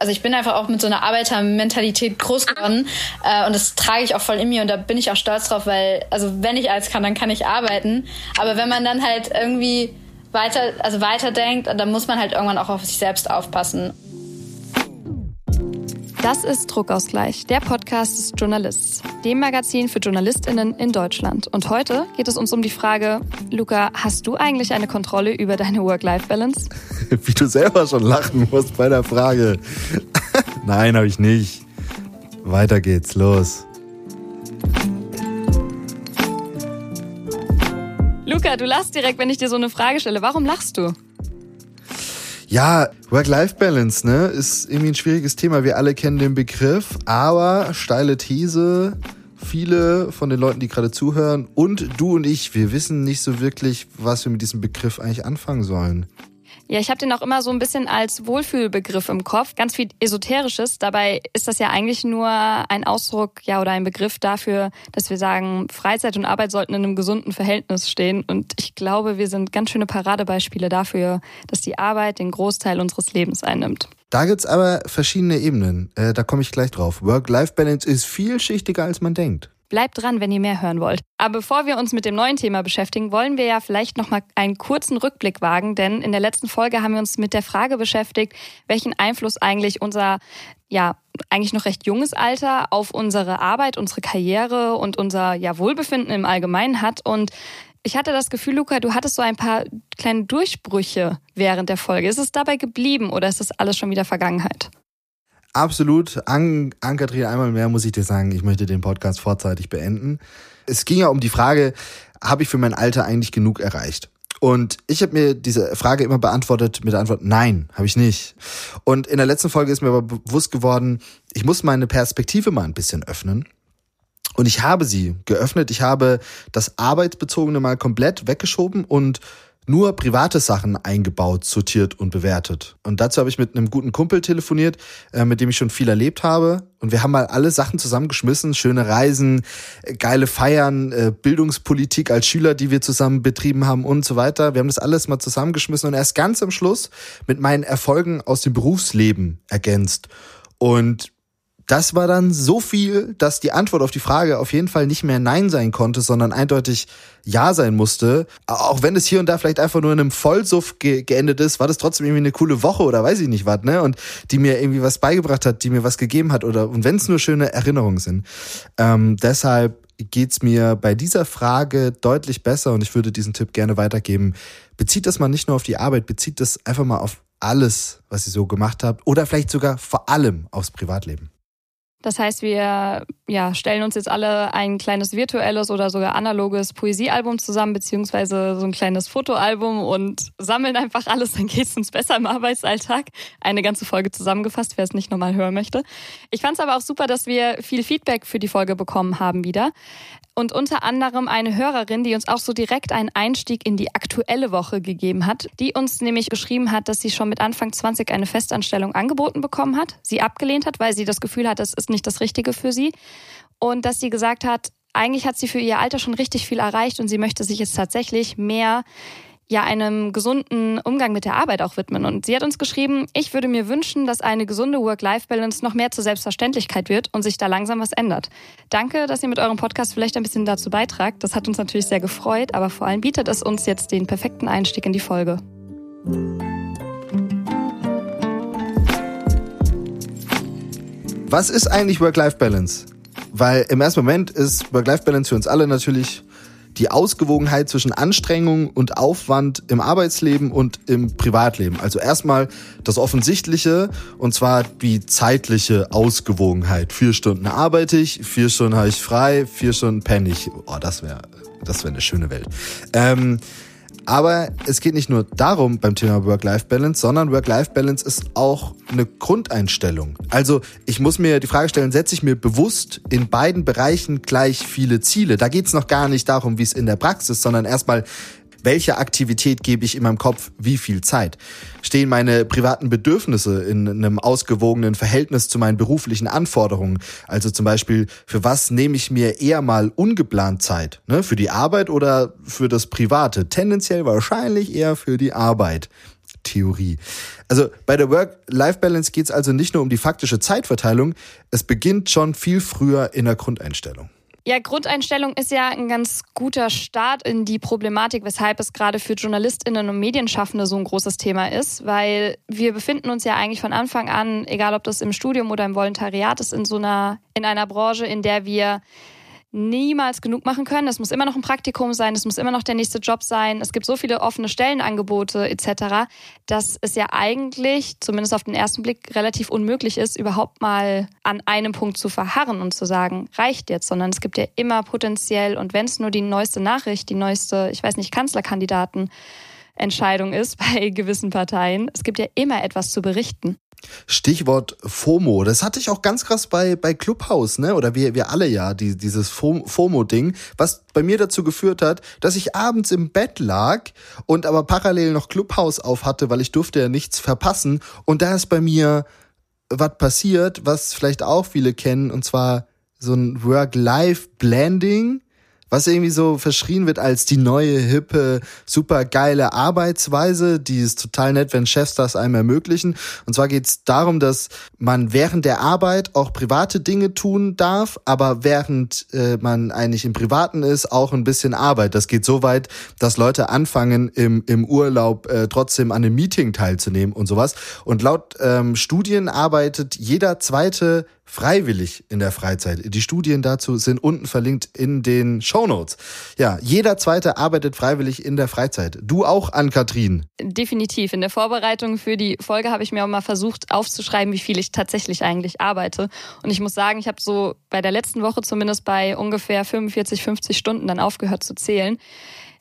Also ich bin einfach auch mit so einer Arbeitermentalität groß geworden äh, und das trage ich auch voll in mir und da bin ich auch stolz drauf, weil also wenn ich alles kann, dann kann ich arbeiten. Aber wenn man dann halt irgendwie weiter, also weiterdenkt, dann muss man halt irgendwann auch auf sich selbst aufpassen. Das ist Druckausgleich, der Podcast des Journalists, dem Magazin für JournalistInnen in Deutschland. Und heute geht es uns um die Frage, Luca, hast du eigentlich eine Kontrolle über deine Work-Life-Balance? Wie du selber schon lachen musst bei der Frage. Nein, habe ich nicht. Weiter geht's, los. Luca, du lachst direkt, wenn ich dir so eine Frage stelle. Warum lachst du? Ja, Work-Life-Balance, ne, ist irgendwie ein schwieriges Thema. Wir alle kennen den Begriff, aber steile These, viele von den Leuten, die gerade zuhören und du und ich, wir wissen nicht so wirklich, was wir mit diesem Begriff eigentlich anfangen sollen. Ja, ich habe den auch immer so ein bisschen als Wohlfühlbegriff im Kopf, ganz viel Esoterisches. Dabei ist das ja eigentlich nur ein Ausdruck, ja, oder ein Begriff dafür, dass wir sagen, Freizeit und Arbeit sollten in einem gesunden Verhältnis stehen. Und ich glaube, wir sind ganz schöne Paradebeispiele dafür, dass die Arbeit den Großteil unseres Lebens einnimmt. Da gibt's aber verschiedene Ebenen. Äh, da komme ich gleich drauf. Work-Life-Balance ist vielschichtiger, als man denkt. Bleibt dran, wenn ihr mehr hören wollt. Aber bevor wir uns mit dem neuen Thema beschäftigen, wollen wir ja vielleicht noch mal einen kurzen Rückblick wagen, denn in der letzten Folge haben wir uns mit der Frage beschäftigt, welchen Einfluss eigentlich unser ja, eigentlich noch recht junges Alter auf unsere Arbeit, unsere Karriere und unser ja, Wohlbefinden im Allgemeinen hat und ich hatte das Gefühl, Luca, du hattest so ein paar kleine Durchbrüche während der Folge. Ist es dabei geblieben oder ist das alles schon wieder Vergangenheit? Absolut. An, an Kathrin einmal mehr muss ich dir sagen, ich möchte den Podcast vorzeitig beenden. Es ging ja um die Frage, habe ich für mein Alter eigentlich genug erreicht? Und ich habe mir diese Frage immer beantwortet mit der Antwort, nein, habe ich nicht. Und in der letzten Folge ist mir aber bewusst geworden, ich muss meine Perspektive mal ein bisschen öffnen. Und ich habe sie geöffnet. Ich habe das Arbeitsbezogene mal komplett weggeschoben und nur private Sachen eingebaut, sortiert und bewertet. Und dazu habe ich mit einem guten Kumpel telefoniert, äh, mit dem ich schon viel erlebt habe. Und wir haben mal alle Sachen zusammengeschmissen, schöne Reisen, äh, geile Feiern, äh, Bildungspolitik als Schüler, die wir zusammen betrieben haben und so weiter. Wir haben das alles mal zusammengeschmissen und erst ganz am Schluss mit meinen Erfolgen aus dem Berufsleben ergänzt. Und das war dann so viel, dass die Antwort auf die Frage auf jeden Fall nicht mehr Nein sein konnte, sondern eindeutig Ja sein musste. Auch wenn es hier und da vielleicht einfach nur in einem Vollsuff ge geendet ist, war das trotzdem irgendwie eine coole Woche oder weiß ich nicht was, ne? Und die mir irgendwie was beigebracht hat, die mir was gegeben hat oder und wenn es nur schöne Erinnerungen sind. Ähm, deshalb geht's mir bei dieser Frage deutlich besser und ich würde diesen Tipp gerne weitergeben. Bezieht das mal nicht nur auf die Arbeit, bezieht das einfach mal auf alles, was ihr so gemacht habt oder vielleicht sogar vor allem aufs Privatleben. Das heißt, wir ja, stellen uns jetzt alle ein kleines virtuelles oder sogar analoges Poesiealbum zusammen, beziehungsweise so ein kleines Fotoalbum und sammeln einfach alles, dann geht es uns besser im Arbeitsalltag. Eine ganze Folge zusammengefasst, wer es nicht nochmal hören möchte. Ich fand es aber auch super, dass wir viel Feedback für die Folge bekommen haben wieder und unter anderem eine Hörerin, die uns auch so direkt einen Einstieg in die aktuelle Woche gegeben hat, die uns nämlich geschrieben hat, dass sie schon mit Anfang 20 eine Festanstellung angeboten bekommen hat, sie abgelehnt hat, weil sie das Gefühl hat, das ist nicht das Richtige für sie. Und dass sie gesagt hat, eigentlich hat sie für ihr Alter schon richtig viel erreicht und sie möchte sich jetzt tatsächlich mehr ja einem gesunden Umgang mit der Arbeit auch widmen. Und sie hat uns geschrieben, ich würde mir wünschen, dass eine gesunde Work-Life-Balance noch mehr zur Selbstverständlichkeit wird und sich da langsam was ändert. Danke, dass ihr mit eurem Podcast vielleicht ein bisschen dazu beitragt. Das hat uns natürlich sehr gefreut, aber vor allem bietet es uns jetzt den perfekten Einstieg in die Folge. Was ist eigentlich Work-Life-Balance? Weil im ersten Moment ist Work-Life-Balance für uns alle natürlich die Ausgewogenheit zwischen Anstrengung und Aufwand im Arbeitsleben und im Privatleben. Also erstmal das Offensichtliche und zwar die zeitliche Ausgewogenheit. Vier Stunden arbeite ich, vier Stunden habe ich frei, vier Stunden penne ich. Oh, das wäre das wäre eine schöne Welt. Ähm, aber es geht nicht nur darum beim Thema Work-Life-Balance, sondern Work-Life-Balance ist auch eine Grundeinstellung. Also ich muss mir die Frage stellen, setze ich mir bewusst in beiden Bereichen gleich viele Ziele? Da geht es noch gar nicht darum, wie es in der Praxis, sondern erstmal, welche Aktivität gebe ich in meinem Kopf wie viel Zeit? Stehen meine privaten Bedürfnisse in einem ausgewogenen Verhältnis zu meinen beruflichen Anforderungen? Also zum Beispiel, für was nehme ich mir eher mal ungeplant Zeit? Ne? Für die Arbeit oder für das Private? Tendenziell wahrscheinlich eher für die Arbeit. Theorie. Also bei der Work-Life-Balance geht es also nicht nur um die faktische Zeitverteilung, es beginnt schon viel früher in der Grundeinstellung. Ja, Grundeinstellung ist ja ein ganz guter Start in die Problematik, weshalb es gerade für JournalistInnen und Medienschaffende so ein großes Thema ist, weil wir befinden uns ja eigentlich von Anfang an, egal ob das im Studium oder im Volontariat ist, in so einer, in einer Branche, in der wir niemals genug machen können. Es muss immer noch ein Praktikum sein, es muss immer noch der nächste Job sein. Es gibt so viele offene Stellenangebote etc., dass es ja eigentlich, zumindest auf den ersten Blick, relativ unmöglich ist, überhaupt mal an einem Punkt zu verharren und zu sagen, reicht jetzt, sondern es gibt ja immer potenziell, und wenn es nur die neueste Nachricht, die neueste, ich weiß nicht, Kanzlerkandidaten, Entscheidung ist bei gewissen Parteien. Es gibt ja immer etwas zu berichten. Stichwort FOMO. Das hatte ich auch ganz krass bei, bei Clubhouse, ne? Oder wir, wir alle ja, die, dieses FOMO-Ding, was bei mir dazu geführt hat, dass ich abends im Bett lag und aber parallel noch Clubhouse auf hatte, weil ich durfte ja nichts verpassen. Und da ist bei mir was passiert, was vielleicht auch viele kennen, und zwar so ein Work-Life-Blending was irgendwie so verschrien wird als die neue, hippe, super geile Arbeitsweise, die ist total nett, wenn Chefs das einem ermöglichen. Und zwar geht es darum, dass man während der Arbeit auch private Dinge tun darf, aber während äh, man eigentlich im Privaten ist, auch ein bisschen Arbeit. Das geht so weit, dass Leute anfangen, im, im Urlaub äh, trotzdem an einem Meeting teilzunehmen und sowas. Und laut ähm, Studien arbeitet jeder zweite freiwillig in der Freizeit. Die Studien dazu sind unten verlinkt in den Show Notes. Ja, jeder zweite arbeitet freiwillig in der Freizeit. Du auch an Kathrin? Definitiv. In der Vorbereitung für die Folge habe ich mir auch mal versucht aufzuschreiben, wie viel ich tatsächlich eigentlich arbeite. Und ich muss sagen, ich habe so bei der letzten Woche zumindest bei ungefähr 45, 50 Stunden dann aufgehört zu zählen.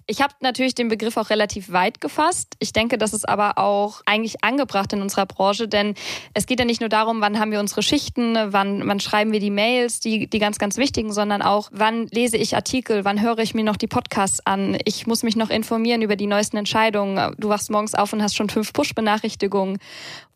Ich habe natürlich den Begriff auch relativ weit gefasst. Ich denke, das ist aber auch eigentlich angebracht in unserer Branche, denn es geht ja nicht nur darum, wann haben wir unsere Schichten, wann, wann schreiben wir die Mails, die, die ganz, ganz wichtigen, sondern auch, wann lese ich Artikel, wann höre ich mir noch die Podcasts an. Ich muss mich noch informieren über die neuesten Entscheidungen. Du wachst morgens auf und hast schon fünf Push-Benachrichtigungen.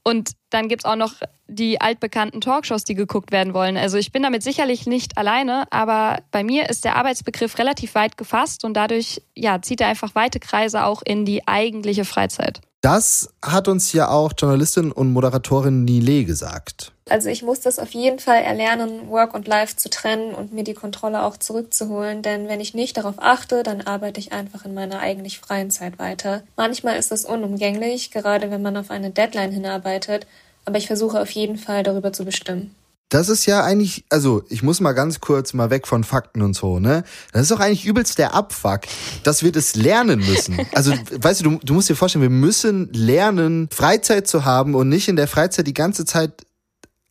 Und dann gibt's auch noch die altbekannten Talkshows, die geguckt werden wollen. Also ich bin damit sicherlich nicht alleine, aber bei mir ist der Arbeitsbegriff relativ weit gefasst und dadurch ja, zieht er einfach weite Kreise auch in die eigentliche Freizeit. Das hat uns ja auch Journalistin und Moderatorin Nile gesagt. Also ich muss das auf jeden Fall erlernen, Work und Life zu trennen und mir die Kontrolle auch zurückzuholen, denn wenn ich nicht darauf achte, dann arbeite ich einfach in meiner eigentlich freien Zeit weiter. Manchmal ist das unumgänglich, gerade wenn man auf eine Deadline hinarbeitet, aber ich versuche auf jeden Fall darüber zu bestimmen. Das ist ja eigentlich, also ich muss mal ganz kurz mal weg von Fakten und so, ne? Das ist doch eigentlich übelst der Abfuck, dass wir das lernen müssen. Also, weißt du, du, du musst dir vorstellen, wir müssen lernen, Freizeit zu haben und nicht in der Freizeit die ganze Zeit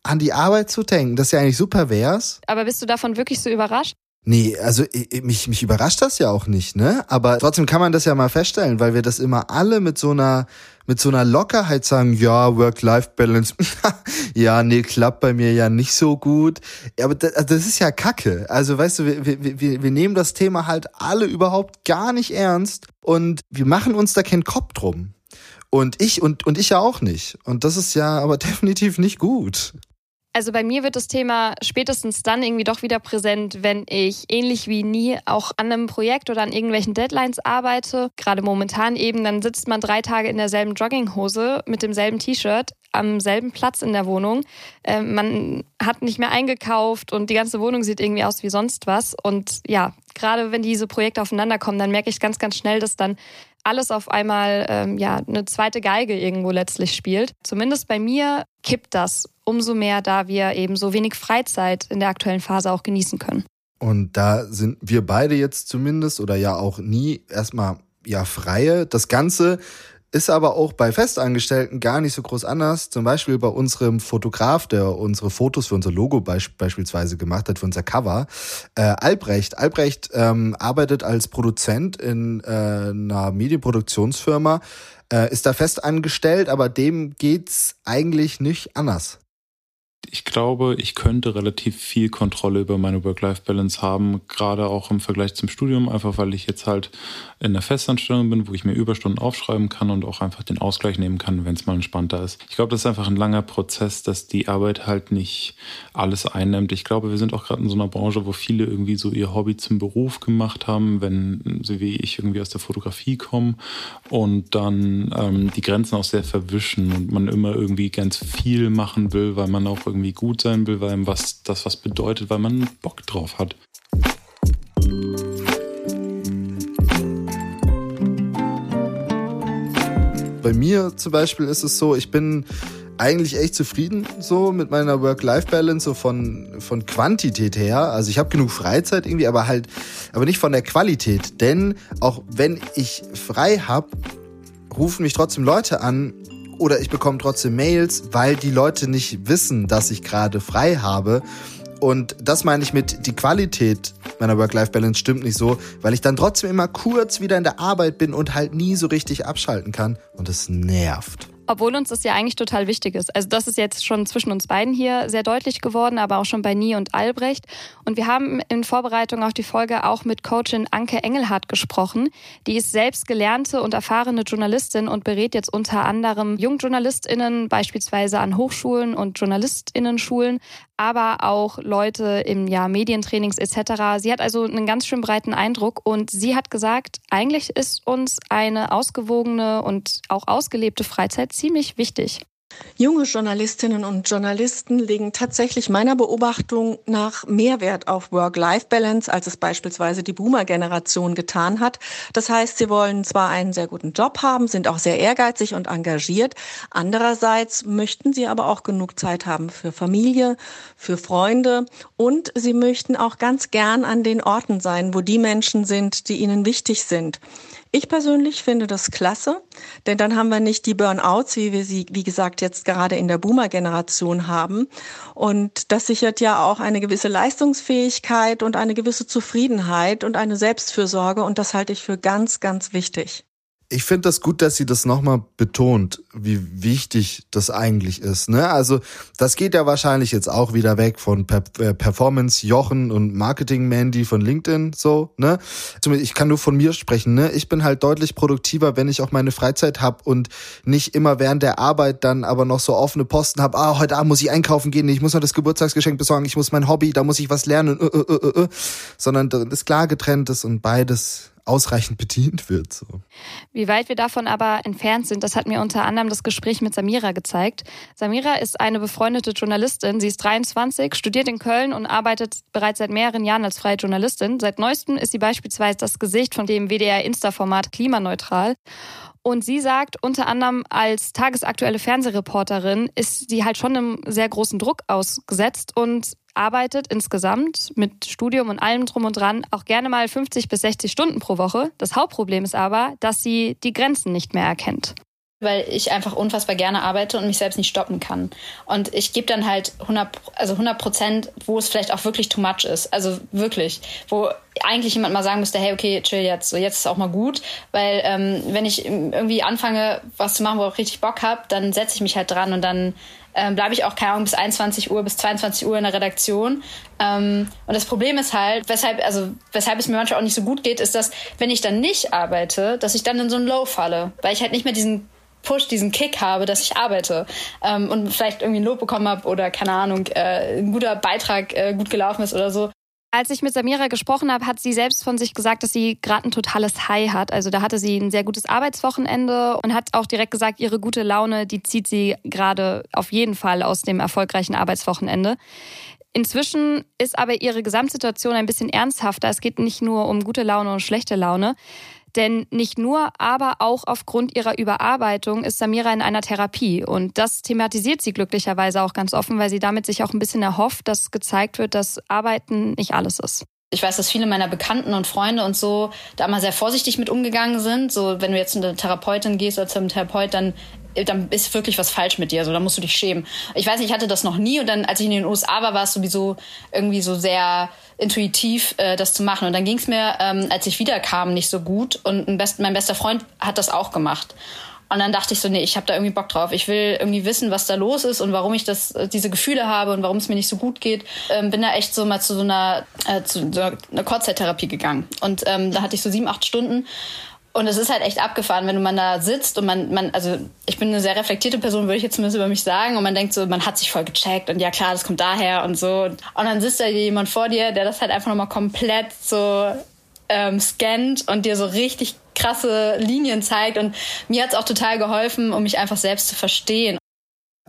an die Arbeit zu denken. Das ist ja eigentlich super wär's. Aber bist du davon wirklich so überrascht? Nee, also mich, mich überrascht das ja auch nicht, ne? Aber trotzdem kann man das ja mal feststellen, weil wir das immer alle mit so einer, mit so einer Lockerheit sagen, ja, Work-Life-Balance, ja, nee, klappt bei mir ja nicht so gut. Aber das, also das ist ja Kacke. Also weißt du, wir, wir, wir, wir nehmen das Thema halt alle überhaupt gar nicht ernst und wir machen uns da keinen Kopf drum. Und ich und, und ich ja auch nicht. Und das ist ja aber definitiv nicht gut. Also bei mir wird das Thema spätestens dann irgendwie doch wieder präsent, wenn ich ähnlich wie nie auch an einem Projekt oder an irgendwelchen Deadlines arbeite. Gerade momentan eben, dann sitzt man drei Tage in derselben Jogginghose mit demselben T-Shirt am selben Platz in der Wohnung. Äh, man hat nicht mehr eingekauft und die ganze Wohnung sieht irgendwie aus wie sonst was. Und ja, gerade wenn diese Projekte aufeinander kommen, dann merke ich ganz, ganz schnell, dass dann alles auf einmal ähm, ja eine zweite Geige irgendwo letztlich spielt. Zumindest bei mir kippt das umso mehr, da wir eben so wenig Freizeit in der aktuellen Phase auch genießen können. Und da sind wir beide jetzt zumindest oder ja auch nie erstmal ja freie. Das Ganze ist aber auch bei Festangestellten gar nicht so groß anders. Zum Beispiel bei unserem Fotograf, der unsere Fotos für unser Logo beisp beispielsweise gemacht hat, für unser Cover, äh, Albrecht. Albrecht ähm, arbeitet als Produzent in äh, einer Medienproduktionsfirma, äh, ist da fest angestellt, aber dem geht's eigentlich nicht anders. Ich glaube, ich könnte relativ viel Kontrolle über meine Work-Life-Balance haben, gerade auch im Vergleich zum Studium, einfach weil ich jetzt halt in der Festanstellung bin, wo ich mir Überstunden aufschreiben kann und auch einfach den Ausgleich nehmen kann, wenn es mal entspannter ist. Ich glaube, das ist einfach ein langer Prozess, dass die Arbeit halt nicht alles einnimmt. Ich glaube, wir sind auch gerade in so einer Branche, wo viele irgendwie so ihr Hobby zum Beruf gemacht haben, wenn sie wie ich irgendwie aus der Fotografie kommen und dann ähm, die Grenzen auch sehr verwischen und man immer irgendwie ganz viel machen will, weil man auch irgendwie gut sein will, weil was, das was bedeutet, weil man Bock drauf hat. Bei mir zum Beispiel ist es so, ich bin eigentlich echt zufrieden so mit meiner Work-Life-Balance, so von, von Quantität her. Also ich habe genug Freizeit irgendwie, aber halt, aber nicht von der Qualität. Denn auch wenn ich frei habe, rufen mich trotzdem Leute an, oder ich bekomme trotzdem Mails, weil die Leute nicht wissen, dass ich gerade frei habe. Und das meine ich mit, die Qualität meiner Work-Life-Balance stimmt nicht so, weil ich dann trotzdem immer kurz wieder in der Arbeit bin und halt nie so richtig abschalten kann. Und es nervt. Obwohl uns das ja eigentlich total wichtig ist. Also das ist jetzt schon zwischen uns beiden hier sehr deutlich geworden, aber auch schon bei Nie und Albrecht. Und wir haben in Vorbereitung auf die Folge auch mit Coachin Anke Engelhardt gesprochen. Die ist selbst gelernte und erfahrene Journalistin und berät jetzt unter anderem JungjournalistInnen, beispielsweise an Hochschulen und JournalistInnen-Schulen, aber auch Leute im ja, Medientrainings etc. Sie hat also einen ganz schön breiten Eindruck und sie hat gesagt, eigentlich ist uns eine ausgewogene und auch ausgelebte Freizeit ziemlich wichtig. Junge Journalistinnen und Journalisten legen tatsächlich meiner Beobachtung nach mehr Wert auf Work-Life-Balance, als es beispielsweise die Boomer-Generation getan hat. Das heißt, sie wollen zwar einen sehr guten Job haben, sind auch sehr ehrgeizig und engagiert. Andererseits möchten sie aber auch genug Zeit haben für Familie, für Freunde und sie möchten auch ganz gern an den Orten sein, wo die Menschen sind, die ihnen wichtig sind. Ich persönlich finde das klasse, denn dann haben wir nicht die Burnouts, wie wir sie, wie gesagt, jetzt gerade in der Boomer-Generation haben. Und das sichert ja auch eine gewisse Leistungsfähigkeit und eine gewisse Zufriedenheit und eine Selbstfürsorge. Und das halte ich für ganz, ganz wichtig ich finde das gut, dass sie das nochmal betont, wie wichtig das eigentlich ist. Ne? Also das geht ja wahrscheinlich jetzt auch wieder weg von per äh, Performance Jochen und Marketing Mandy von LinkedIn. So, ne? Ich kann nur von mir sprechen. Ne? Ich bin halt deutlich produktiver, wenn ich auch meine Freizeit habe und nicht immer während der Arbeit dann aber noch so offene Posten habe. Ah, heute Abend muss ich einkaufen gehen, ich muss noch das Geburtstagsgeschenk besorgen, ich muss mein Hobby, da muss ich was lernen, äh, äh, äh, äh. sondern das ist klar getrennt ist und beides ausreichend bedient wird. So. Wie weit wir davon aber entfernt sind, das hat mir unter anderem das Gespräch mit Samira gezeigt. Samira ist eine befreundete Journalistin. Sie ist 23, studiert in Köln und arbeitet bereits seit mehreren Jahren als freie Journalistin. Seit neuestem ist sie beispielsweise das Gesicht von dem WDR-Insta-Format Klimaneutral. Und sie sagt, unter anderem als tagesaktuelle Fernsehreporterin ist sie halt schon einem sehr großen Druck ausgesetzt und arbeitet insgesamt mit Studium und allem drum und dran auch gerne mal 50 bis 60 Stunden pro Woche. Das Hauptproblem ist aber, dass sie die Grenzen nicht mehr erkennt weil ich einfach unfassbar gerne arbeite und mich selbst nicht stoppen kann. Und ich gebe dann halt 100, also 100 Prozent, wo es vielleicht auch wirklich too much ist. Also wirklich, wo eigentlich jemand mal sagen müsste, hey, okay, chill jetzt, so jetzt ist auch mal gut, weil ähm, wenn ich irgendwie anfange, was zu machen, wo ich richtig Bock habe, dann setze ich mich halt dran und dann ähm, bleibe ich auch, keine Ahnung, bis 21 Uhr, bis 22 Uhr in der Redaktion. Ähm, und das Problem ist halt, weshalb, also, weshalb es mir manchmal auch nicht so gut geht, ist, dass, wenn ich dann nicht arbeite, dass ich dann in so ein Low falle, weil ich halt nicht mehr diesen Push, diesen Kick habe, dass ich arbeite ähm, und vielleicht irgendwie ein Lob bekommen habe oder keine Ahnung, äh, ein guter Beitrag äh, gut gelaufen ist oder so. Als ich mit Samira gesprochen habe, hat sie selbst von sich gesagt, dass sie gerade ein totales High hat. Also da hatte sie ein sehr gutes Arbeitswochenende und hat auch direkt gesagt, ihre gute Laune, die zieht sie gerade auf jeden Fall aus dem erfolgreichen Arbeitswochenende. Inzwischen ist aber ihre Gesamtsituation ein bisschen ernsthafter. Es geht nicht nur um gute Laune und schlechte Laune. Denn nicht nur, aber auch aufgrund ihrer Überarbeitung ist Samira in einer Therapie. Und das thematisiert sie glücklicherweise auch ganz offen, weil sie damit sich auch ein bisschen erhofft, dass gezeigt wird, dass Arbeiten nicht alles ist. Ich weiß, dass viele meiner Bekannten und Freunde und so da mal sehr vorsichtig mit umgegangen sind. So, wenn du jetzt zu einer Therapeutin gehst oder zu einem Therapeut, dann dann ist wirklich was falsch mit dir, so, dann musst du dich schämen. Ich weiß nicht, ich hatte das noch nie und dann, als ich in den USA war, war es sowieso irgendwie so sehr intuitiv, äh, das zu machen. Und dann ging es mir, ähm, als ich wiederkam, nicht so gut und best, mein bester Freund hat das auch gemacht. Und dann dachte ich so, nee, ich habe da irgendwie Bock drauf. Ich will irgendwie wissen, was da los ist und warum ich das, äh, diese Gefühle habe und warum es mir nicht so gut geht. Ähm, bin da echt so mal zu so einer, äh, zu so einer Kurzzeittherapie gegangen. Und ähm, da hatte ich so sieben, acht Stunden. Und es ist halt echt abgefahren, wenn man da sitzt und man, man, also ich bin eine sehr reflektierte Person, würde ich jetzt zumindest über mich sagen, und man denkt so, man hat sich voll gecheckt und ja klar, das kommt daher und so. Und dann sitzt da jemand vor dir, der das halt einfach nochmal komplett so ähm, scannt und dir so richtig krasse Linien zeigt. Und mir hat's auch total geholfen, um mich einfach selbst zu verstehen.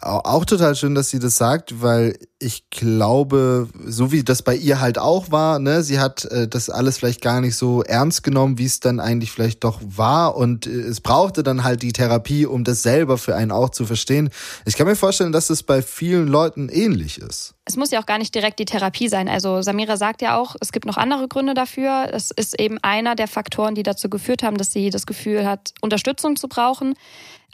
Auch total schön, dass sie das sagt, weil ich glaube, so wie das bei ihr halt auch war, ne, sie hat äh, das alles vielleicht gar nicht so ernst genommen, wie es dann eigentlich vielleicht doch war und äh, es brauchte dann halt die Therapie, um das selber für einen auch zu verstehen. Ich kann mir vorstellen, dass das bei vielen Leuten ähnlich ist. Es muss ja auch gar nicht direkt die Therapie sein. Also Samira sagt ja auch, es gibt noch andere Gründe dafür. Es ist eben einer der Faktoren, die dazu geführt haben, dass sie das Gefühl hat, Unterstützung zu brauchen.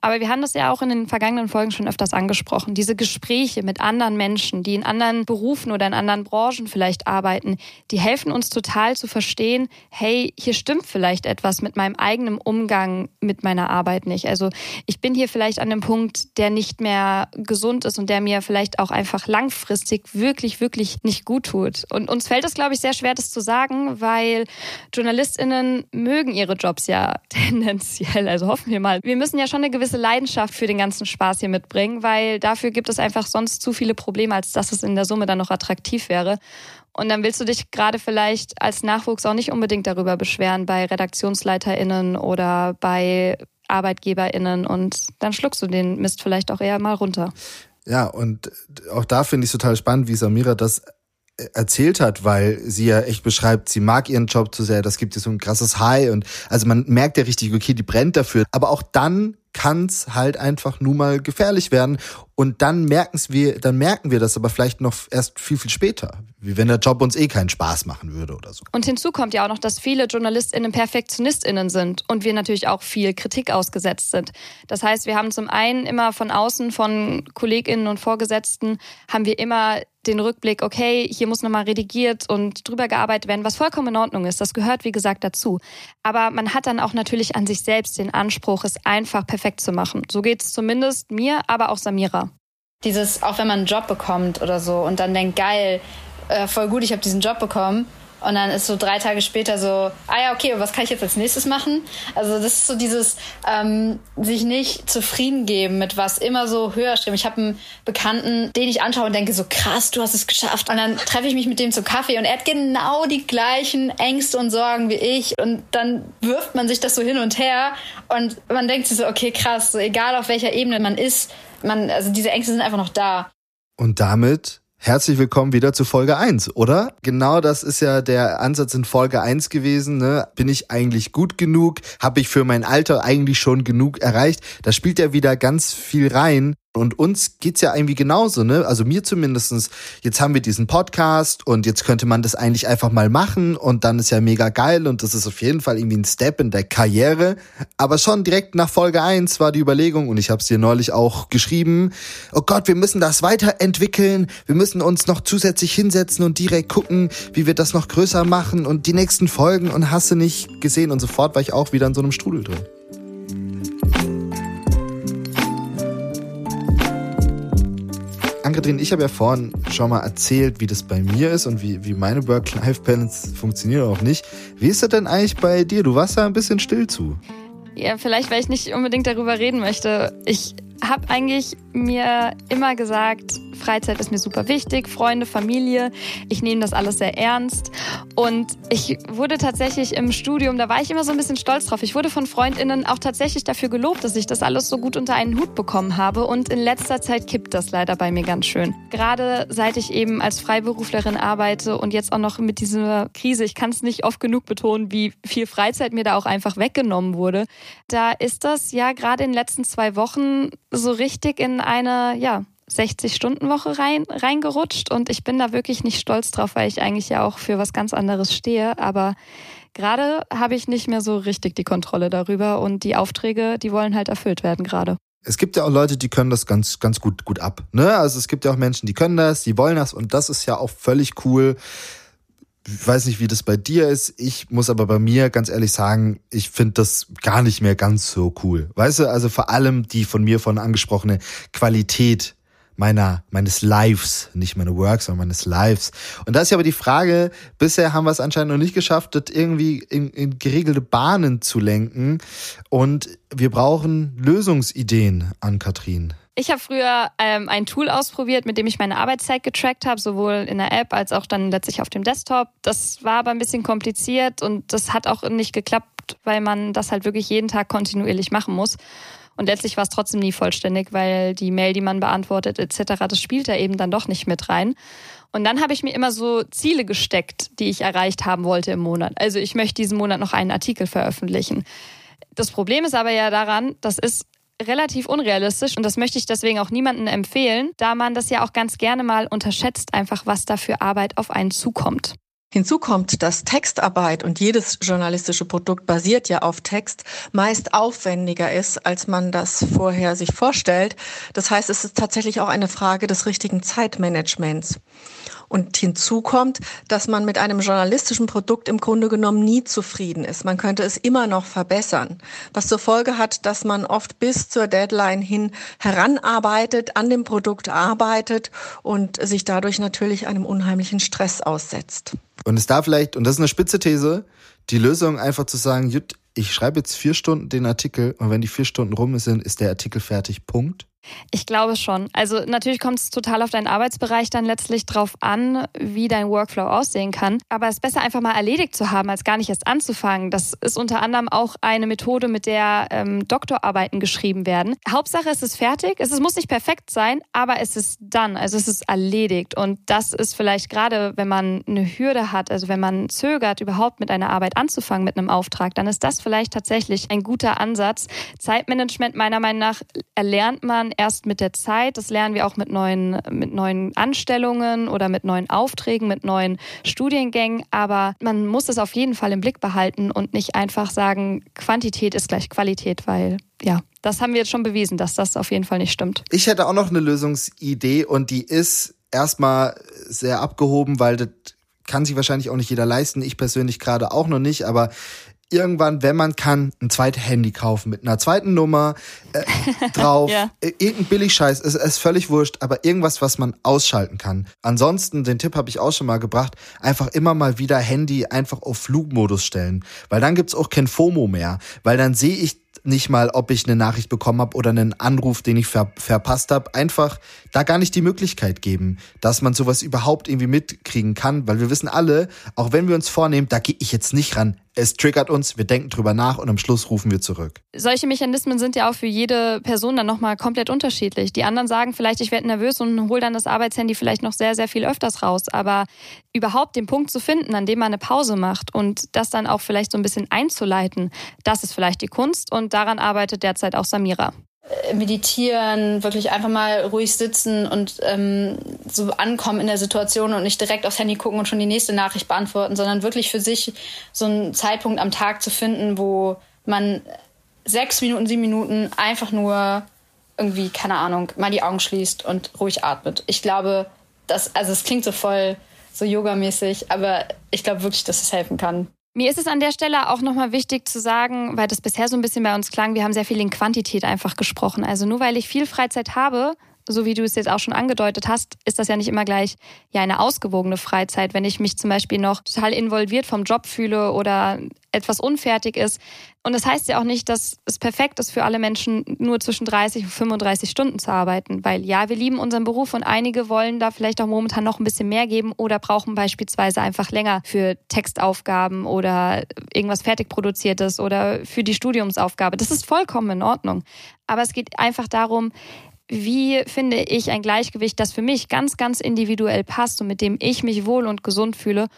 Aber wir haben das ja auch in den vergangenen Folgen schon öfters angesprochen. Diese Gespräche mit anderen Menschen, die in anderen Berufen oder in anderen Branchen vielleicht arbeiten, die helfen uns total zu verstehen, hey, hier stimmt vielleicht etwas mit meinem eigenen Umgang mit meiner Arbeit nicht. Also ich bin hier vielleicht an dem Punkt, der nicht mehr gesund ist und der mir vielleicht auch einfach langfristig wirklich, wirklich nicht gut tut. Und uns fällt es, glaube ich, sehr schwer, das zu sagen, weil JournalistInnen mögen ihre Jobs ja tendenziell. Also hoffen wir mal. Wir müssen ja schon eine gewisse gewisse Leidenschaft für den ganzen Spaß hier mitbringen, weil dafür gibt es einfach sonst zu viele Probleme, als dass es in der Summe dann noch attraktiv wäre. Und dann willst du dich gerade vielleicht als Nachwuchs auch nicht unbedingt darüber beschweren bei RedaktionsleiterInnen oder bei ArbeitgeberInnen und dann schluckst du den Mist vielleicht auch eher mal runter. Ja, und auch da finde ich es total spannend, wie Samira das erzählt hat, weil sie ja echt beschreibt, sie mag ihren Job zu sehr, das gibt ihr so ein krasses High und also man merkt ja richtig, okay, die brennt dafür. Aber auch dann kann's halt einfach nun mal gefährlich werden. Und dann merken's wir, dann merken wir das aber vielleicht noch erst viel, viel später. Wie wenn der Job uns eh keinen Spaß machen würde oder so. Und hinzu kommt ja auch noch, dass viele JournalistInnen PerfektionistInnen sind und wir natürlich auch viel Kritik ausgesetzt sind. Das heißt, wir haben zum einen immer von außen, von KollegInnen und Vorgesetzten, haben wir immer den Rückblick, okay, hier muss nochmal redigiert und drüber gearbeitet werden, was vollkommen in Ordnung ist. Das gehört, wie gesagt, dazu. Aber man hat dann auch natürlich an sich selbst den Anspruch, es einfach perfekt zu machen. So geht es zumindest mir, aber auch Samira. Dieses, auch wenn man einen Job bekommt oder so und dann denkt, geil, äh, voll gut, ich habe diesen Job bekommen. Und dann ist so drei Tage später so, ah ja, okay, was kann ich jetzt als nächstes machen? Also das ist so dieses ähm, sich nicht zufrieden geben mit was immer so höher streben. Ich habe einen Bekannten, den ich anschaue und denke so, krass, du hast es geschafft. Und dann treffe ich mich mit dem zum Kaffee und er hat genau die gleichen Ängste und Sorgen wie ich. Und dann wirft man sich das so hin und her und man denkt sich so, okay, krass, so egal auf welcher Ebene man ist, man, also diese Ängste sind einfach noch da. Und damit Herzlich willkommen wieder zu Folge 1, oder? Genau das ist ja der Ansatz in Folge 1 gewesen. Ne? Bin ich eigentlich gut genug? Habe ich für mein Alter eigentlich schon genug erreicht? Da spielt ja wieder ganz viel rein. Und uns geht's ja irgendwie genauso, ne? Also mir zumindestens. Jetzt haben wir diesen Podcast und jetzt könnte man das eigentlich einfach mal machen und dann ist ja mega geil und das ist auf jeden Fall irgendwie ein Step in der Karriere. Aber schon direkt nach Folge 1 war die Überlegung und ich habe es dir neulich auch geschrieben, oh Gott, wir müssen das weiterentwickeln, wir müssen uns noch zusätzlich hinsetzen und direkt gucken, wie wir das noch größer machen und die nächsten Folgen und hast du nicht gesehen und sofort war ich auch wieder in so einem Strudel drin. Ann-Kathrin, ich habe ja vorhin schon mal erzählt, wie das bei mir ist und wie, wie meine Work-Life-Balance funktioniert auch nicht. Wie ist das denn eigentlich bei dir? Du warst da ein bisschen still zu. Ja, vielleicht, weil ich nicht unbedingt darüber reden möchte. Ich habe eigentlich mir immer gesagt, Freizeit ist mir super wichtig, Freunde, Familie. Ich nehme das alles sehr ernst. Und ich wurde tatsächlich im Studium, da war ich immer so ein bisschen stolz drauf. Ich wurde von Freundinnen auch tatsächlich dafür gelobt, dass ich das alles so gut unter einen Hut bekommen habe. Und in letzter Zeit kippt das leider bei mir ganz schön. Gerade seit ich eben als Freiberuflerin arbeite und jetzt auch noch mit dieser Krise, ich kann es nicht oft genug betonen, wie viel Freizeit mir da auch einfach weggenommen wurde. Da ist das ja gerade in den letzten zwei Wochen so richtig in eine, ja, 60-Stunden-Woche rein, reingerutscht und ich bin da wirklich nicht stolz drauf, weil ich eigentlich ja auch für was ganz anderes stehe. Aber gerade habe ich nicht mehr so richtig die Kontrolle darüber und die Aufträge, die wollen halt erfüllt werden gerade. Es gibt ja auch Leute, die können das ganz, ganz gut, gut ab. Ne? Also es gibt ja auch Menschen, die können das, die wollen das und das ist ja auch völlig cool. Ich weiß nicht, wie das bei dir ist. Ich muss aber bei mir ganz ehrlich sagen, ich finde das gar nicht mehr ganz so cool. Weißt du, also vor allem die von mir von angesprochene Qualität meiner, meines Lives, nicht meine Works, sondern meines Lives. Und da ist ja aber die Frage, bisher haben wir es anscheinend noch nicht geschafft, das irgendwie in, in geregelte Bahnen zu lenken. Und wir brauchen Lösungsideen an Katrin. Ich habe früher ähm, ein Tool ausprobiert, mit dem ich meine Arbeitszeit getrackt habe, sowohl in der App als auch dann letztlich auf dem Desktop. Das war aber ein bisschen kompliziert und das hat auch nicht geklappt, weil man das halt wirklich jeden Tag kontinuierlich machen muss. Und letztlich war es trotzdem nie vollständig, weil die Mail, die man beantwortet etc., das spielt da eben dann doch nicht mit rein. Und dann habe ich mir immer so Ziele gesteckt, die ich erreicht haben wollte im Monat. Also ich möchte diesen Monat noch einen Artikel veröffentlichen. Das Problem ist aber ja daran, das ist relativ unrealistisch und das möchte ich deswegen auch niemandem empfehlen, da man das ja auch ganz gerne mal unterschätzt, einfach was da für Arbeit auf einen zukommt. Hinzu kommt, dass Textarbeit und jedes journalistische Produkt basiert ja auf Text meist aufwendiger ist, als man das vorher sich vorstellt. Das heißt, es ist tatsächlich auch eine Frage des richtigen Zeitmanagements. Und hinzu kommt, dass man mit einem journalistischen Produkt im Grunde genommen nie zufrieden ist. Man könnte es immer noch verbessern, was zur Folge hat, dass man oft bis zur Deadline hin heranarbeitet, an dem Produkt arbeitet und sich dadurch natürlich einem unheimlichen Stress aussetzt. Und es da vielleicht, und das ist eine spitze These, die Lösung einfach zu sagen, Jut, ich schreibe jetzt vier Stunden den Artikel und wenn die vier Stunden rum sind, ist der Artikel fertig. Punkt. Ich glaube schon. Also natürlich kommt es total auf deinen Arbeitsbereich dann letztlich drauf an, wie dein Workflow aussehen kann. Aber es ist besser einfach mal erledigt zu haben, als gar nicht erst anzufangen. Das ist unter anderem auch eine Methode, mit der ähm, Doktorarbeiten geschrieben werden. Hauptsache es ist fertig. Es ist, muss nicht perfekt sein, aber es ist dann. Also es ist erledigt. Und das ist vielleicht gerade, wenn man eine Hürde hat, also wenn man zögert, überhaupt mit einer Arbeit anzufangen, mit einem Auftrag, dann ist das vielleicht tatsächlich ein guter Ansatz. Zeitmanagement meiner Meinung nach erlernt man erst mit der Zeit. Das lernen wir auch mit neuen, mit neuen Anstellungen oder mit neuen Aufträgen, mit neuen Studiengängen. Aber man muss es auf jeden Fall im Blick behalten und nicht einfach sagen, Quantität ist gleich Qualität, weil ja, das haben wir jetzt schon bewiesen, dass das auf jeden Fall nicht stimmt. Ich hätte auch noch eine Lösungsidee und die ist erstmal sehr abgehoben, weil das kann sich wahrscheinlich auch nicht jeder leisten. Ich persönlich gerade auch noch nicht, aber irgendwann, wenn man kann, ein zweites Handy kaufen mit einer zweiten Nummer äh, drauf. ja. Äh, irgendein Billigscheiß, ist, ist völlig wurscht, aber irgendwas, was man ausschalten kann. Ansonsten, den Tipp habe ich auch schon mal gebracht, einfach immer mal wieder Handy einfach auf Flugmodus stellen. Weil dann gibt's auch kein FOMO mehr. Weil dann sehe ich nicht mal, ob ich eine Nachricht bekommen habe oder einen Anruf, den ich ver verpasst habe. Einfach da gar nicht die Möglichkeit geben, dass man sowas überhaupt irgendwie mitkriegen kann, weil wir wissen alle, auch wenn wir uns vornehmen, da gehe ich jetzt nicht ran. Es triggert uns, wir denken drüber nach und am Schluss rufen wir zurück. Solche Mechanismen sind ja auch für jede Person dann nochmal komplett unterschiedlich. Die anderen sagen vielleicht, ich werde nervös und hole dann das Arbeitshandy vielleicht noch sehr, sehr viel öfters raus. Aber überhaupt den Punkt zu finden, an dem man eine Pause macht und das dann auch vielleicht so ein bisschen einzuleiten, das ist vielleicht die Kunst und daran arbeitet derzeit auch Samira meditieren, wirklich einfach mal ruhig sitzen und ähm, so ankommen in der Situation und nicht direkt aufs Handy gucken und schon die nächste Nachricht beantworten, sondern wirklich für sich so einen Zeitpunkt am Tag zu finden, wo man sechs Minuten, sieben Minuten einfach nur irgendwie, keine Ahnung, mal die Augen schließt und ruhig atmet. Ich glaube, das, also es klingt so voll so yogamäßig, aber ich glaube wirklich, dass es helfen kann. Mir ist es an der Stelle auch nochmal wichtig zu sagen, weil das bisher so ein bisschen bei uns klang, wir haben sehr viel in Quantität einfach gesprochen. Also nur weil ich viel Freizeit habe, so wie du es jetzt auch schon angedeutet hast, ist das ja nicht immer gleich ja eine ausgewogene Freizeit. Wenn ich mich zum Beispiel noch total involviert vom Job fühle oder etwas unfertig ist. Und das heißt ja auch nicht, dass es perfekt ist für alle Menschen, nur zwischen 30 und 35 Stunden zu arbeiten. Weil ja, wir lieben unseren Beruf und einige wollen da vielleicht auch momentan noch ein bisschen mehr geben oder brauchen beispielsweise einfach länger für Textaufgaben oder irgendwas fertig produziertes oder für die Studiumsaufgabe. Das ist vollkommen in Ordnung. Aber es geht einfach darum, wie finde ich ein Gleichgewicht, das für mich ganz, ganz individuell passt und mit dem ich mich wohl und gesund fühle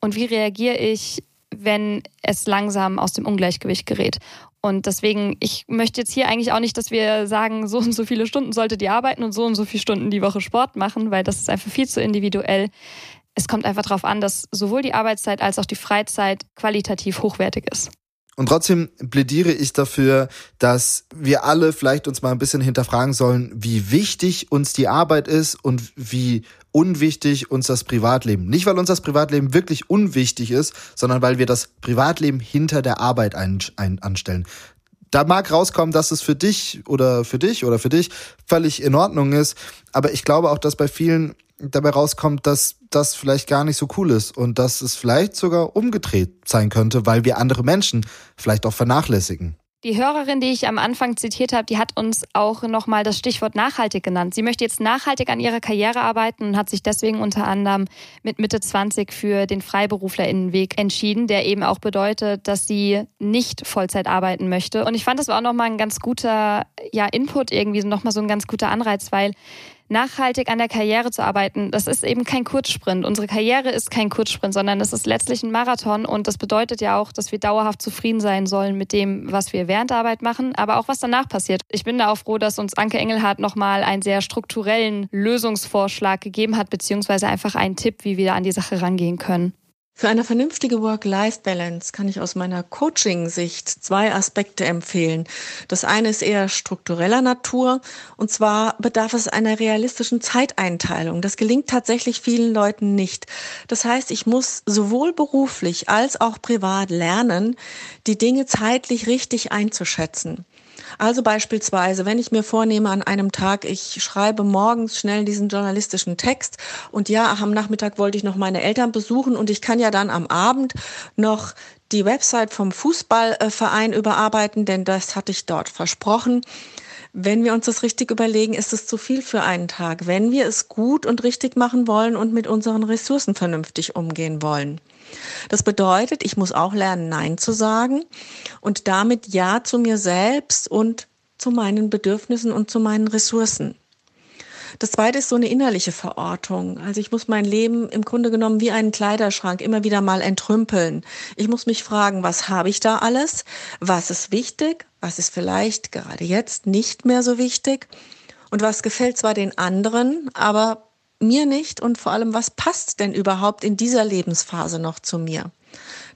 und wie reagiere ich, wenn es langsam aus dem Ungleichgewicht gerät. Und deswegen, ich möchte jetzt hier eigentlich auch nicht, dass wir sagen, so und so viele Stunden solltet ihr arbeiten und so und so viele Stunden die Woche Sport machen, weil das ist einfach viel zu individuell. Es kommt einfach darauf an, dass sowohl die Arbeitszeit als auch die Freizeit qualitativ hochwertig ist. Und trotzdem plädiere ich dafür, dass wir alle vielleicht uns mal ein bisschen hinterfragen sollen, wie wichtig uns die Arbeit ist und wie unwichtig uns das Privatleben. Nicht, weil uns das Privatleben wirklich unwichtig ist, sondern weil wir das Privatleben hinter der Arbeit ein, ein, anstellen. Da mag rauskommen, dass es für dich oder für dich oder für dich völlig in Ordnung ist, aber ich glaube auch, dass bei vielen dabei rauskommt, dass das vielleicht gar nicht so cool ist und dass es vielleicht sogar umgedreht sein könnte, weil wir andere Menschen vielleicht auch vernachlässigen. Die Hörerin, die ich am Anfang zitiert habe, die hat uns auch nochmal das Stichwort nachhaltig genannt. Sie möchte jetzt nachhaltig an ihrer Karriere arbeiten und hat sich deswegen unter anderem mit Mitte 20 für den Freiberuflerinnenweg entschieden, der eben auch bedeutet, dass sie nicht Vollzeit arbeiten möchte. Und ich fand, das war auch nochmal ein ganz guter ja, Input irgendwie, nochmal so ein ganz guter Anreiz, weil nachhaltig an der Karriere zu arbeiten, das ist eben kein Kurzsprint. Unsere Karriere ist kein Kurzsprint, sondern es ist letztlich ein Marathon und das bedeutet ja auch, dass wir dauerhaft zufrieden sein sollen mit dem, was wir während der Arbeit machen, aber auch was danach passiert. Ich bin da auch froh, dass uns Anke Engelhardt nochmal einen sehr strukturellen Lösungsvorschlag gegeben hat, beziehungsweise einfach einen Tipp, wie wir da an die Sache rangehen können. Für eine vernünftige Work-Life-Balance kann ich aus meiner Coaching-Sicht zwei Aspekte empfehlen. Das eine ist eher struktureller Natur und zwar bedarf es einer realistischen Zeiteinteilung. Das gelingt tatsächlich vielen Leuten nicht. Das heißt, ich muss sowohl beruflich als auch privat lernen, die Dinge zeitlich richtig einzuschätzen. Also beispielsweise, wenn ich mir vornehme an einem Tag, ich schreibe morgens schnell diesen journalistischen Text und ja, am Nachmittag wollte ich noch meine Eltern besuchen und ich kann ja dann am Abend noch die Website vom Fußballverein überarbeiten, denn das hatte ich dort versprochen. Wenn wir uns das richtig überlegen, ist es zu viel für einen Tag, wenn wir es gut und richtig machen wollen und mit unseren Ressourcen vernünftig umgehen wollen. Das bedeutet, ich muss auch lernen, Nein zu sagen und damit Ja zu mir selbst und zu meinen Bedürfnissen und zu meinen Ressourcen. Das zweite ist so eine innerliche Verortung. Also ich muss mein Leben im Grunde genommen wie einen Kleiderschrank immer wieder mal entrümpeln. Ich muss mich fragen, was habe ich da alles? Was ist wichtig? Was ist vielleicht gerade jetzt nicht mehr so wichtig? Und was gefällt zwar den anderen, aber mir nicht und vor allem, was passt denn überhaupt in dieser Lebensphase noch zu mir?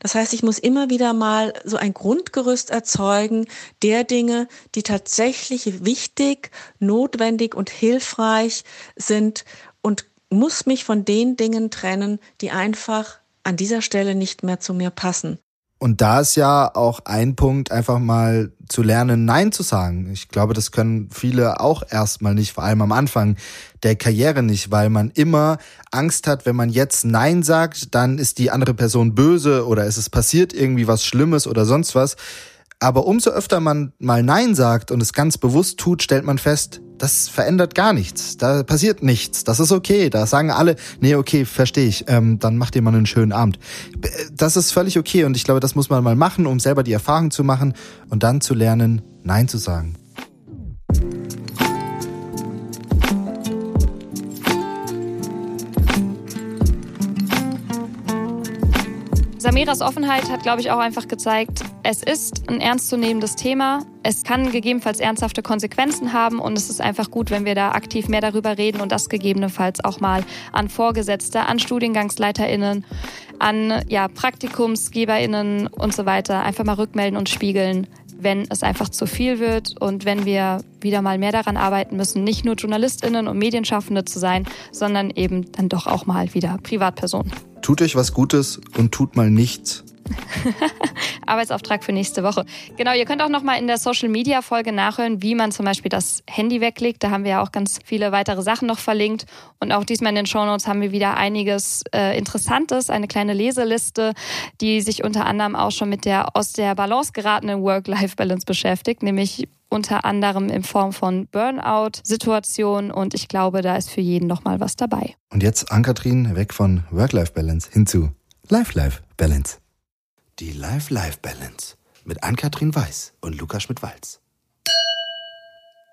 Das heißt, ich muss immer wieder mal so ein Grundgerüst erzeugen der Dinge, die tatsächlich wichtig, notwendig und hilfreich sind und muss mich von den Dingen trennen, die einfach an dieser Stelle nicht mehr zu mir passen. Und da ist ja auch ein Punkt, einfach mal zu lernen, Nein zu sagen. Ich glaube, das können viele auch erstmal nicht, vor allem am Anfang der Karriere nicht, weil man immer Angst hat, wenn man jetzt Nein sagt, dann ist die andere Person böse oder ist es passiert irgendwie was Schlimmes oder sonst was. Aber umso öfter man mal Nein sagt und es ganz bewusst tut, stellt man fest, das verändert gar nichts. Da passiert nichts. Das ist okay. Da sagen alle, nee, okay, verstehe ich. Ähm, dann macht ihr mal einen schönen Abend. Das ist völlig okay und ich glaube, das muss man mal machen, um selber die Erfahrung zu machen und dann zu lernen, Nein zu sagen. Samiras Offenheit hat, glaube ich, auch einfach gezeigt, es ist ein ernstzunehmendes Thema. Es kann gegebenenfalls ernsthafte Konsequenzen haben und es ist einfach gut, wenn wir da aktiv mehr darüber reden und das gegebenenfalls auch mal an Vorgesetzte, an StudiengangsleiterInnen, an ja, PraktikumsgeberInnen und so weiter einfach mal rückmelden und spiegeln, wenn es einfach zu viel wird und wenn wir wieder mal mehr daran arbeiten müssen, nicht nur JournalistInnen und Medienschaffende zu sein, sondern eben dann doch auch mal wieder Privatpersonen. Tut euch was Gutes und tut mal nichts. Arbeitsauftrag für nächste Woche. Genau, ihr könnt auch noch mal in der Social Media Folge nachhören, wie man zum Beispiel das Handy weglegt. Da haben wir ja auch ganz viele weitere Sachen noch verlinkt. Und auch diesmal in den Show Notes haben wir wieder einiges äh, Interessantes, eine kleine Leseliste, die sich unter anderem auch schon mit der aus der Balance geratenen Work-Life-Balance beschäftigt, nämlich unter anderem in Form von Burnout-Situationen und ich glaube, da ist für jeden nochmal was dabei. Und jetzt, Ankatrin, weg von Work-Life-Balance hin zu Life-Life-Balance. Die Life-Life-Balance mit Ann-Kathrin Weiß und Lukas Schmidt-Walz.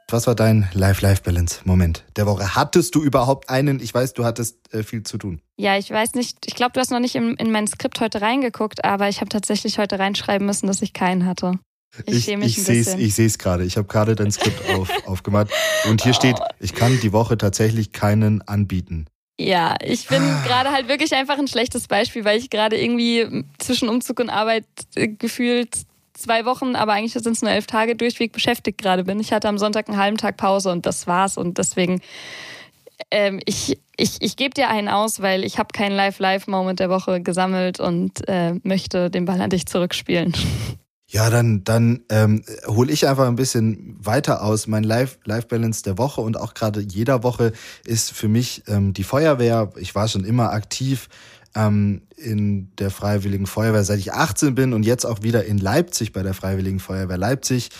Was war dein Life-Life-Balance-Moment der Woche? Hattest du überhaupt einen? Ich weiß, du hattest äh, viel zu tun. Ja, ich weiß nicht. Ich glaube, du hast noch nicht in, in mein Skript heute reingeguckt, aber ich habe tatsächlich heute reinschreiben müssen, dass ich keinen hatte. Ich, ich, ich sehe es ich seh's gerade. Ich habe gerade dein Skript auf, aufgemacht. Und hier steht, ich kann die Woche tatsächlich keinen anbieten. Ja, ich bin gerade halt wirklich einfach ein schlechtes Beispiel, weil ich gerade irgendwie zwischen Umzug und Arbeit äh, gefühlt zwei Wochen, aber eigentlich sind es nur elf Tage durchweg beschäftigt gerade bin. Ich hatte am Sonntag einen halben Tag Pause und das war's. Und deswegen, ähm, ich, ich, ich gebe dir einen aus, weil ich habe keinen Live-Live-Moment der Woche gesammelt und äh, möchte den Ball an dich zurückspielen. Ja, dann, dann ähm, hole ich einfach ein bisschen weiter aus. Mein Life, Life Balance der Woche und auch gerade jeder Woche ist für mich ähm, die Feuerwehr. Ich war schon immer aktiv ähm, in der Freiwilligen Feuerwehr, seit ich 18 bin und jetzt auch wieder in Leipzig bei der Freiwilligen Feuerwehr Leipzig.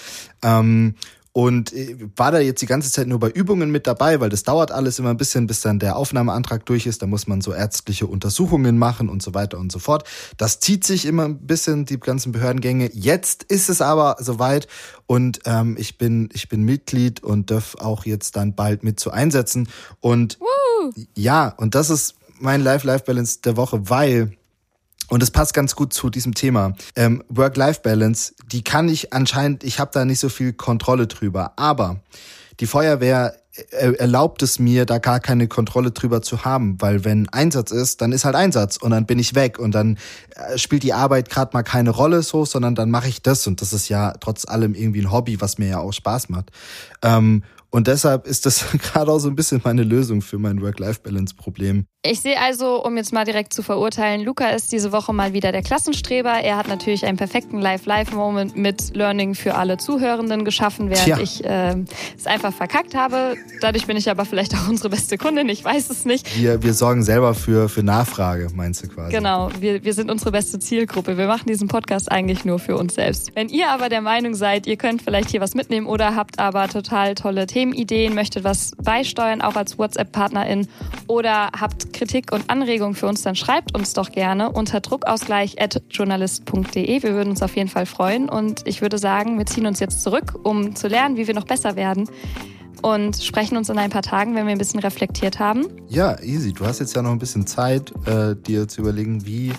Ähm, und äh, war da jetzt die ganze Zeit nur bei Übungen mit dabei, weil das dauert alles immer ein bisschen, bis dann der Aufnahmeantrag durch ist. Da muss man so ärztliche Untersuchungen machen und so weiter und so fort. Das zieht sich immer ein bisschen, die ganzen Behördengänge. Jetzt ist es aber soweit und ähm, ich bin ich bin Mitglied und darf auch jetzt dann bald mit zu einsetzen. Und Woo! ja, und das ist mein Life-Life-Balance der Woche, weil und es passt ganz gut zu diesem Thema. Ähm, Work-Life-Balance, die kann ich anscheinend, ich habe da nicht so viel Kontrolle drüber. Aber die Feuerwehr äh, erlaubt es mir, da gar keine Kontrolle drüber zu haben, weil wenn Einsatz ist, dann ist halt Einsatz und dann bin ich weg und dann äh, spielt die Arbeit gerade mal keine Rolle so, sondern dann mache ich das und das ist ja trotz allem irgendwie ein Hobby, was mir ja auch Spaß macht. Ähm, und deshalb ist das gerade auch so ein bisschen meine Lösung für mein Work-Life-Balance-Problem. Ich sehe also, um jetzt mal direkt zu verurteilen, Luca ist diese Woche mal wieder der Klassenstreber. Er hat natürlich einen perfekten Live-Live-Moment mit Learning für alle Zuhörenden geschaffen, während Tja. ich äh, es einfach verkackt habe. Dadurch bin ich aber vielleicht auch unsere beste Kundin, ich weiß es nicht. Wir, wir sorgen selber für, für Nachfrage, meinst du quasi? Genau, wir, wir sind unsere beste Zielgruppe. Wir machen diesen Podcast eigentlich nur für uns selbst. Wenn ihr aber der Meinung seid, ihr könnt vielleicht hier was mitnehmen oder habt aber total tolle Themenideen, möchtet was beisteuern, auch als WhatsApp-Partnerin oder habt Kritik und Anregungen für uns, dann schreibt uns doch gerne unter druckausgleich.journalist.de. Wir würden uns auf jeden Fall freuen und ich würde sagen, wir ziehen uns jetzt zurück, um zu lernen, wie wir noch besser werden und sprechen uns in ein paar Tagen, wenn wir ein bisschen reflektiert haben. Ja, easy. Du hast jetzt ja noch ein bisschen Zeit, äh, dir zu überlegen, wie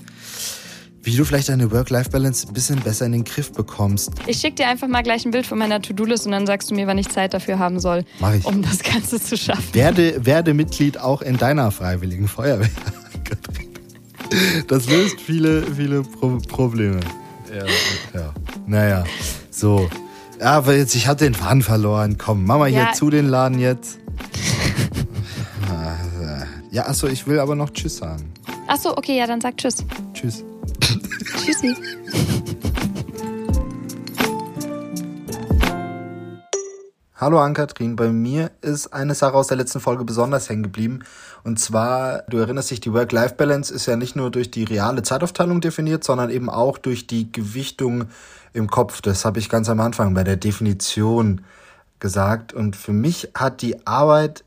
wie du vielleicht deine Work-Life-Balance ein bisschen besser in den Griff bekommst. Ich schicke dir einfach mal gleich ein Bild von meiner To-Do-List und dann sagst du mir, wann ich Zeit dafür haben soll, Mach ich. um das Ganze zu schaffen. Werde, werde Mitglied auch in deiner freiwilligen Feuerwehr. Das löst viele, viele Pro Probleme. Ja, ja. Naja, so. Ja, aber jetzt, ich hatte den Faden verloren. Komm, Mama hier ja. zu den Laden jetzt. Ja, achso, ich will aber noch Tschüss sagen. Achso, okay, ja, dann sag Tschüss. Tschüss. Tschüssi. Hallo Ann-Kathrin, bei mir ist eine Sache aus der letzten Folge besonders hängen geblieben. Und zwar, du erinnerst dich, die Work-Life-Balance ist ja nicht nur durch die reale Zeitaufteilung definiert, sondern eben auch durch die Gewichtung im Kopf. Das habe ich ganz am Anfang bei der Definition gesagt. Und für mich hat die Arbeit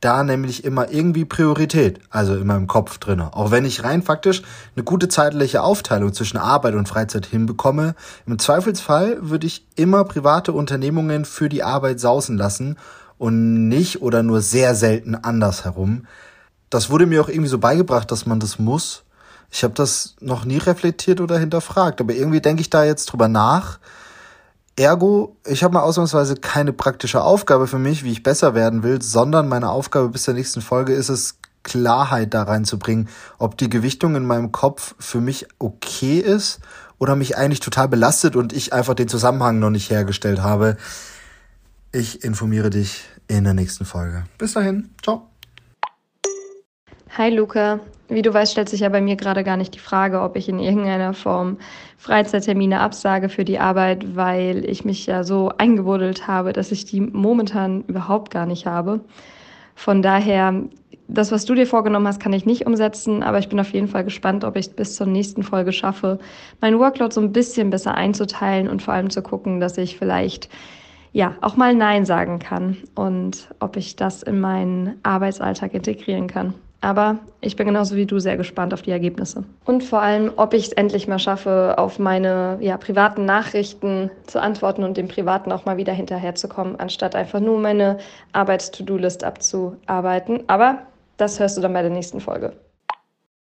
da nämlich immer irgendwie Priorität, also in meinem Kopf drinne. Auch wenn ich rein faktisch eine gute zeitliche Aufteilung zwischen Arbeit und Freizeit hinbekomme, im Zweifelsfall würde ich immer private Unternehmungen für die Arbeit sausen lassen und nicht oder nur sehr selten andersherum. Das wurde mir auch irgendwie so beigebracht, dass man das muss. Ich habe das noch nie reflektiert oder hinterfragt, aber irgendwie denke ich da jetzt drüber nach Ergo, ich habe mal ausnahmsweise keine praktische Aufgabe für mich, wie ich besser werden will, sondern meine Aufgabe bis zur nächsten Folge ist es, Klarheit da reinzubringen, ob die Gewichtung in meinem Kopf für mich okay ist oder mich eigentlich total belastet und ich einfach den Zusammenhang noch nicht hergestellt habe. Ich informiere dich in der nächsten Folge. Bis dahin, ciao. Hi Luca, wie du weißt, stellt sich ja bei mir gerade gar nicht die Frage, ob ich in irgendeiner Form Freizeittermine absage für die Arbeit, weil ich mich ja so eingebuddelt habe, dass ich die momentan überhaupt gar nicht habe. Von daher, das, was du dir vorgenommen hast, kann ich nicht umsetzen, aber ich bin auf jeden Fall gespannt, ob ich es bis zur nächsten Folge schaffe, meinen Workload so ein bisschen besser einzuteilen und vor allem zu gucken, dass ich vielleicht ja, auch mal Nein sagen kann und ob ich das in meinen Arbeitsalltag integrieren kann. Aber ich bin genauso wie du sehr gespannt auf die Ergebnisse. Und vor allem, ob ich es endlich mal schaffe, auf meine ja, privaten Nachrichten zu antworten und dem Privaten auch mal wieder hinterherzukommen, anstatt einfach nur meine Arbeits-To-Do-List abzuarbeiten. Aber das hörst du dann bei der nächsten Folge.